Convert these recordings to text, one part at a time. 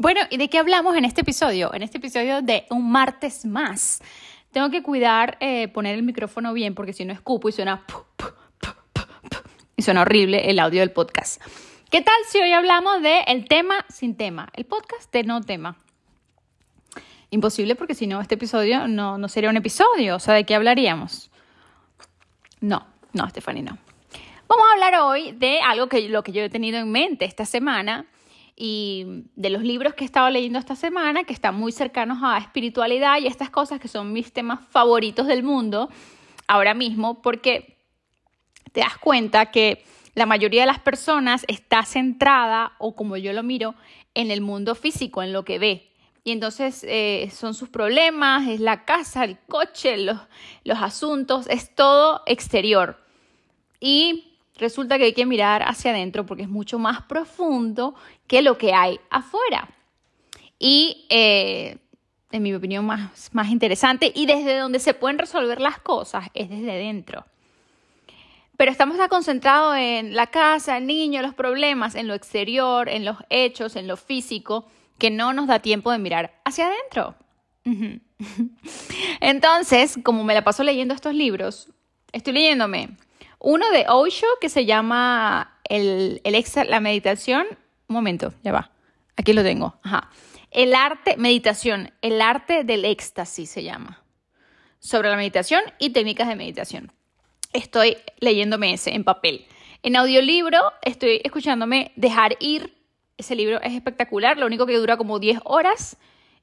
Bueno, ¿y de qué hablamos en este episodio? En este episodio de un martes más. Tengo que cuidar eh, poner el micrófono bien porque si no escupo y suena y suena horrible el audio del podcast. ¿Qué tal si hoy hablamos de el tema sin tema? El podcast de no tema. Imposible porque si no este episodio no, no sería un episodio. O sea, ¿de qué hablaríamos? No, no, Stephanie, no. Vamos a hablar hoy de algo que lo que yo he tenido en mente esta semana y de los libros que he estado leyendo esta semana, que están muy cercanos a espiritualidad y estas cosas que son mis temas favoritos del mundo ahora mismo, porque te das cuenta que la mayoría de las personas está centrada, o como yo lo miro, en el mundo físico, en lo que ve. Y entonces eh, son sus problemas, es la casa, el coche, los, los asuntos, es todo exterior. Y resulta que hay que mirar hacia adentro porque es mucho más profundo que lo que hay afuera. Y eh, en mi opinión más, más interesante y desde donde se pueden resolver las cosas es desde dentro. Pero estamos concentrados en la casa, el niño, los problemas, en lo exterior, en los hechos, en lo físico, que no nos da tiempo de mirar hacia adentro. Entonces, como me la paso leyendo estos libros, estoy leyéndome uno de Osho que se llama el, el la meditación. Un momento, ya va. Aquí lo tengo. Ajá. El arte, meditación, el arte del éxtasis se llama. Sobre la meditación y técnicas de meditación. Estoy leyéndome ese en papel. En audiolibro estoy escuchándome Dejar ir. Ese libro es espectacular, lo único que dura como 10 horas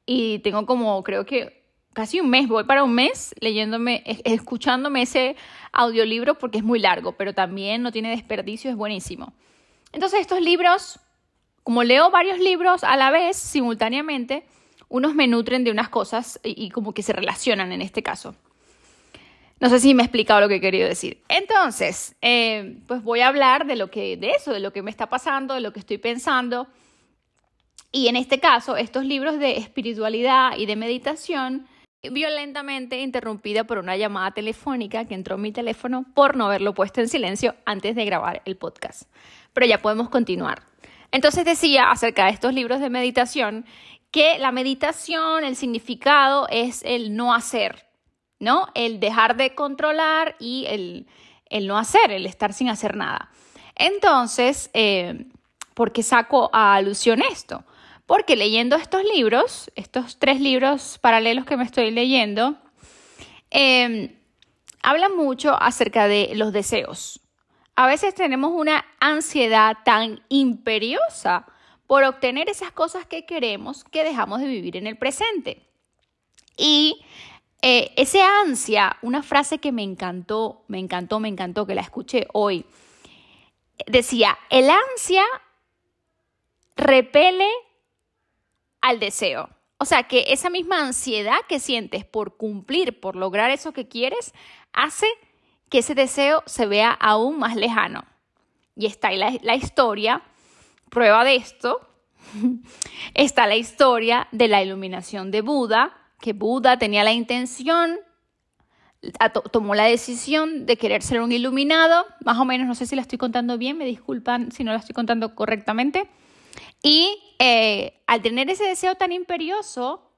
y tengo como, creo que casi un mes, voy para un mes leyéndome, escuchándome ese audiolibro porque es muy largo, pero también no tiene desperdicio, es buenísimo. Entonces estos libros, como leo varios libros a la vez, simultáneamente, unos me nutren de unas cosas y, como que se relacionan en este caso. No sé si me he explicado lo que he querido decir. Entonces, eh, pues voy a hablar de lo que, de eso, de lo que me está pasando, de lo que estoy pensando. Y en este caso, estos libros de espiritualidad y de meditación violentamente interrumpida por una llamada telefónica que entró en mi teléfono por no haberlo puesto en silencio antes de grabar el podcast. Pero ya podemos continuar. Entonces decía acerca de estos libros de meditación que la meditación, el significado es el no hacer, ¿no? El dejar de controlar y el, no hacer, el estar sin hacer nada. Entonces, eh, ¿por qué saco a alusión esto? Porque leyendo estos libros, estos tres libros paralelos que me estoy leyendo, eh, hablan mucho acerca de los deseos. A veces tenemos una ansiedad tan imperiosa por obtener esas cosas que queremos que dejamos de vivir en el presente. Y eh, ansia, una frase que me encantó, me encantó, me encantó, que la escuché hoy, decía, el ansia repele al deseo. O sea, que esa misma ansiedad que sientes por cumplir, por lograr eso que quieres, hace que ese deseo se vea aún más lejano. Y está ahí la, historia, prueba de esto, está la historia de la iluminación de Buda, que Buda tenía la intención, tomó la decisión de querer ser un iluminado, más o menos, no sé si la estoy contando bien, me disculpan si no la estoy contando correctamente y eh, al tener ese deseo tan imperioso,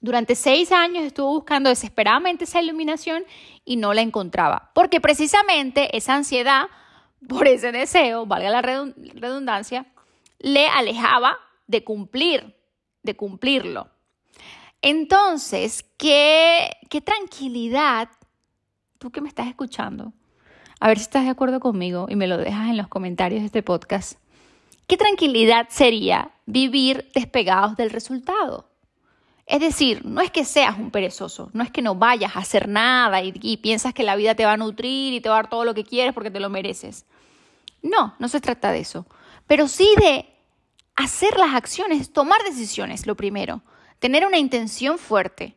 durante seis años estuvo buscando desesperadamente esa iluminación y no la encontraba. Porque precisamente esa ansiedad por ese deseo, valga la redundancia, le alejaba de cumplir, de cumplirlo. Entonces, qué, qué tranquilidad, tú que me estás escuchando, a ver si estás de acuerdo conmigo y me lo dejas en los comentarios de este podcast. ¿Qué tranquilidad sería vivir despegados del resultado? Es decir, no es que seas un perezoso, no es que no vayas a hacer nada y, piensas que la vida te va a nutrir y te va a dar todo lo que quieres porque te lo mereces. No, no se trata de eso. Pero sí de hacer las acciones, tomar decisiones, lo primero. Tener una intención fuerte.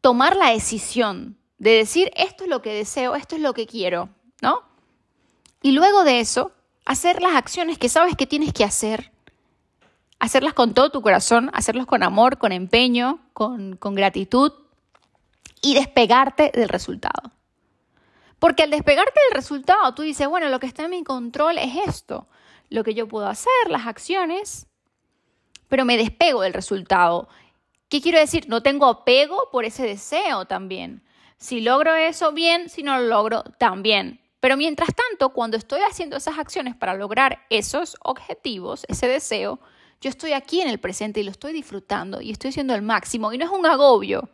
Tomar la decisión de decir esto es lo que deseo, esto es lo que quiero, ¿no? Y luego de eso, hacer las acciones que sabes que tienes que hacer, hacerlas con todo tu corazón, hacerlas con amor, con empeño, con, con gratitud y despegarte del resultado. Porque al despegarte del resultado, tú dices, bueno, lo que está en mi control es esto, lo que yo puedo hacer, las acciones, pero me despego del resultado. ¿Qué quiero decir? No tengo apego por ese deseo también. Si logro eso, bien, si no lo logro, también. Pero mientras tanto, cuando estoy haciendo esas acciones para lograr esos objetivos, ese deseo, yo estoy aquí en el presente y lo estoy disfrutando y estoy haciendo el máximo. Y no es un agobio,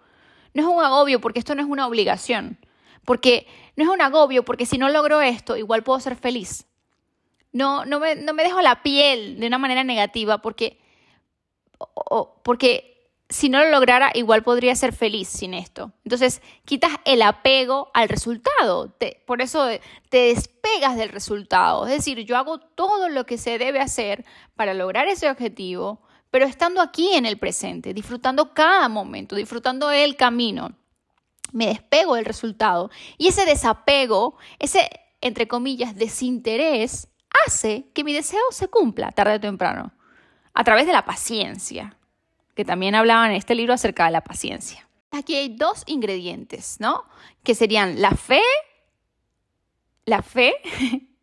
no es un agobio porque esto no es una obligación, porque no es un agobio porque si no logro esto, igual puedo ser feliz. No, no, me, no me dejo la piel de una manera negativa porque, porque si no lo lograra, igual podría ser feliz sin esto. Entonces, quitas el apego al resultado. por eso te despegas del resultado. Es decir, yo hago todo lo que se debe hacer para lograr ese objetivo, pero estando aquí en el presente, disfrutando cada momento, disfrutando el camino. Me despego del resultado. Y ese desapego, ese, entre comillas, desinterés, hace que mi deseo se cumpla tarde o temprano, a través de la paciencia que también hablaba en este libro acerca de la paciencia. Aquí hay dos ingredientes, ¿no? Que serían la fe, la fe,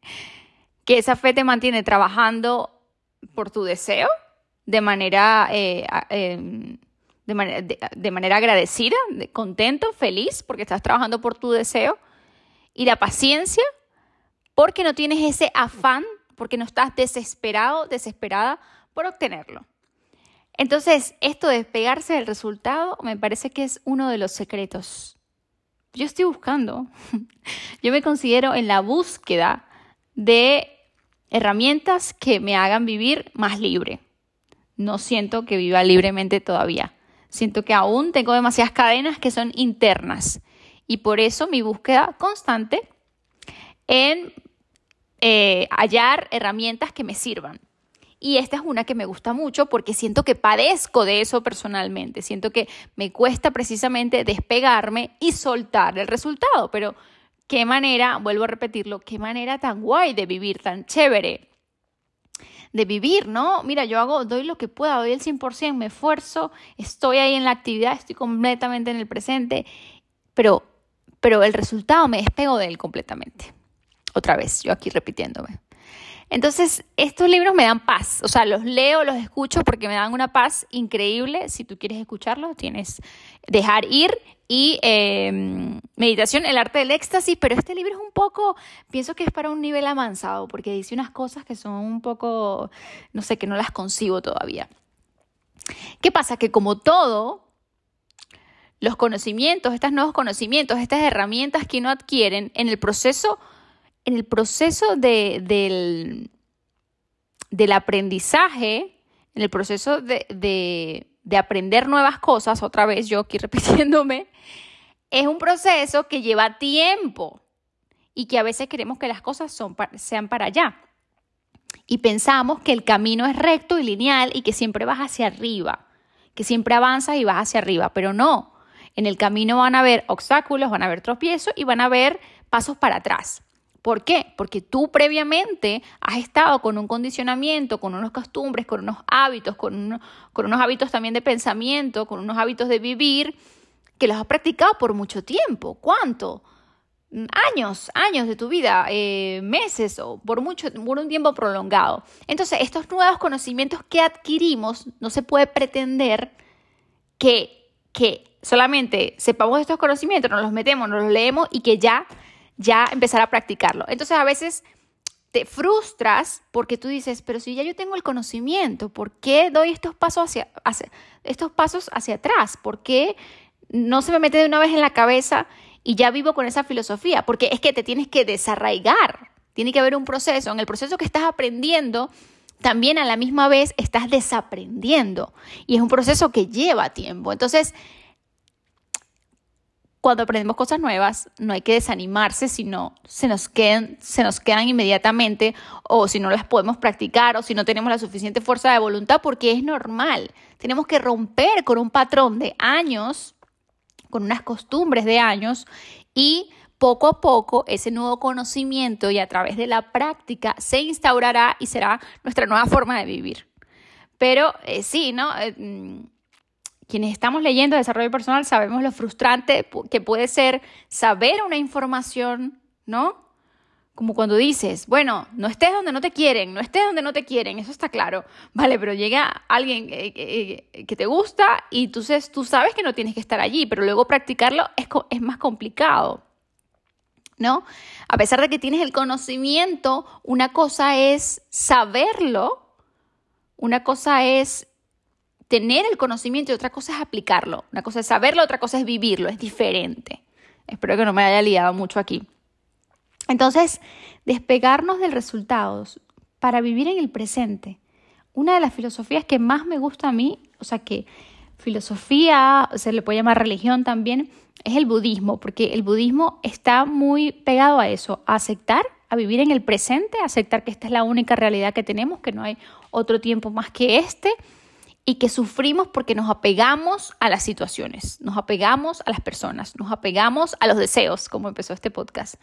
que esa fe te mantiene trabajando por tu deseo de manera, eh, em, de, manera agradecida, contento, feliz, porque estás trabajando por tu deseo. Y la paciencia, porque no tienes ese afán, porque no estás desesperado, desesperada por obtenerlo. Entonces, esto de despegarse del resultado me parece que es uno de los secretos. Yo estoy buscando, yo me considero en la búsqueda de herramientas que me hagan vivir más libre. No siento que viva libremente todavía. Siento que aún tengo demasiadas cadenas que son internas. Y por eso mi búsqueda constante en eh, hallar herramientas que me sirvan. Y esta es una que me gusta mucho porque siento que padezco de eso personalmente. Siento que me cuesta precisamente despegarme y soltar el resultado. Pero qué manera, vuelvo a repetirlo, qué manera tan guay de vivir, tan chévere de vivir, ¿no? Mira, yo hago, doy lo que pueda, doy el 100%, me esfuerzo, estoy ahí en la actividad, estoy completamente en el presente, pero, pero el resultado me despego de él completamente. Otra vez, yo aquí repitiéndome. Entonces, estos libros me dan paz, o sea, los leo, los escucho porque me dan una paz increíble. Si tú quieres escucharlos, tienes dejar ir y em, meditación, el arte del éxtasis, pero este libro es un poco, pienso que es para un nivel avanzado, porque dice unas cosas que son un poco, no sé, que no las concibo todavía. ¿Qué pasa? Que como todo, los conocimientos, estos nuevos conocimientos, estas herramientas que uno adquieren en el proceso en el proceso del, del, aprendizaje, en el proceso de, aprender nuevas cosas, otra vez yo aquí repitiéndome, es un proceso que lleva tiempo y que a veces queremos que las cosas son, sean para allá. Y pensamos que el camino es recto y lineal y que siempre vas hacia arriba, que siempre avanzas y vas hacia arriba, pero no. En el camino van a haber obstáculos, van a haber tropiezos y van a haber pasos para atrás. ¿Por qué? Porque tú previamente has estado con un condicionamiento, con unos costumbres, con unos hábitos, con, unos hábitos también de pensamiento, con unos hábitos de vivir, que los has practicado por mucho tiempo. ¿Cuánto? Años, años de tu vida, eh, meses o por, mucho, por un tiempo prolongado. Entonces, estos nuevos conocimientos que adquirimos, no se puede pretender que, que solamente sepamos estos conocimientos, nos los metemos, nos los leemos y que ya ya empezar a practicarlo. Entonces a veces te frustras porque tú dices, pero si ya yo tengo el conocimiento, ¿por qué doy estos pasos hacia, estos pasos hacia atrás? ¿Por qué no se me mete de una vez en la cabeza y ya vivo con esa filosofía? Porque es que te tienes que desarraigar, tiene que haber un proceso. En el proceso que estás aprendiendo, también a la misma vez estás desaprendiendo y es un proceso que lleva tiempo. Entonces, cuando aprendemos cosas nuevas, no hay que desanimarse si no se nos, quedan, se nos quedan inmediatamente o si no las podemos practicar o si no tenemos la suficiente fuerza de voluntad, porque es normal. Tenemos que romper con un patrón de años, con unas costumbres de años y poco a poco ese nuevo conocimiento y a través de la práctica se instaurará y será nuestra nueva forma de vivir. Pero eh, sí, ¿no? Eh, mm, quienes estamos leyendo desarrollo personal sabemos lo frustrante que puede ser saber una información, ¿no? como cuando dices, bueno, no estés donde no te quieren, no estés donde no te quieren, eso está claro. Vale, pero llega alguien que te gusta y tú sabes que no tienes que estar allí, pero luego practicarlo es, es más complicado. ¿No? A pesar de que tienes el conocimiento, una cosa es saberlo, una cosa es tener el conocimiento y otra cosa es aplicarlo. Una cosa es saberlo, otra cosa es vivirlo, es diferente. Espero que no me haya liado mucho aquí. Entonces, despegarnos del resultado para vivir en el presente. Una de las filosofías que más me gusta a mí, o sea que filosofía, se le puede llamar religión también, es el budismo, porque el budismo está muy pegado a eso, a aceptar, a vivir en el presente, a aceptar que esta es la única realidad que tenemos, que no hay otro tiempo más que este, y que sufrimos porque nos apegamos a las situaciones, nos apegamos a las personas, nos apegamos a los deseos, como empezó este podcast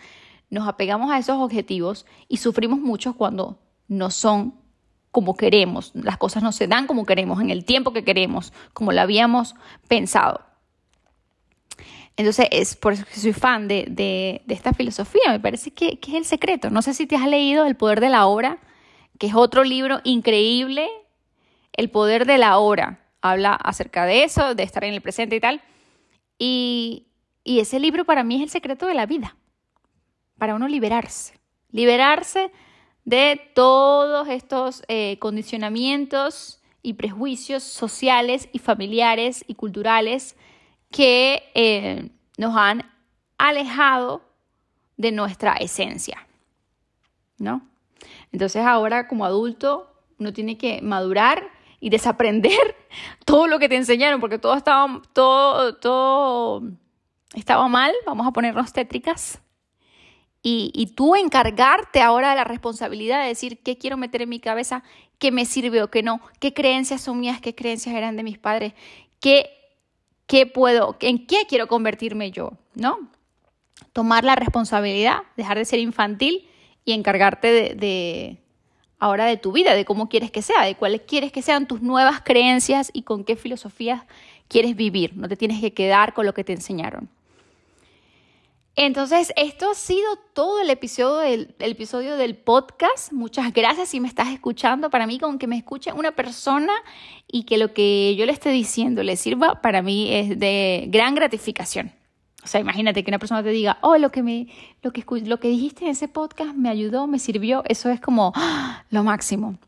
nos apegamos a esos objetivos y sufrimos mucho cuando no son como queremos, las cosas no se dan como queremos, en el tiempo que queremos, como lo habíamos pensado. Entonces, es por eso que soy fan de, esta filosofía, me parece que, que, es el secreto. No sé si te has leído El Poder de la Hora, que es otro libro increíble, El Poder de la Hora. Habla acerca de eso, de estar en el presente y tal. Y, y ese libro para mí es el secreto de la vida para uno liberarse, liberarse de todos estos eh, condicionamientos y prejuicios sociales y familiares y culturales que eh, nos han alejado de nuestra esencia, ¿no? Entonces ahora como adulto uno tiene que madurar y desaprender todo lo que te enseñaron, porque todo estaba, todo, todo estaba mal, vamos a ponernos tétricas, y, tú encargarte ahora de la responsabilidad de decir qué quiero meter en mi cabeza, qué me sirve o qué no, qué creencias son mías, qué creencias eran de mis padres, qué, qué puedo, en qué quiero convertirme yo, ¿no? Tomar la responsabilidad, dejar de ser infantil y encargarte de ahora de tu vida, de cómo quieres que sea, de cuáles quieres que sean tus nuevas creencias y con qué filosofías quieres vivir. No te tienes que quedar con lo que te enseñaron. Entonces, esto ha sido todo el episodio del, episodio del podcast. Muchas gracias si me estás escuchando. Para mí, con que me escuche una persona y que lo que yo le esté diciendo le sirva, para mí es de gran gratificación. O sea, imagínate que una persona te diga, oh, lo que, me, lo que, lo que dijiste en ese podcast me ayudó, me sirvió. Eso es como ¡ah! lo máximo.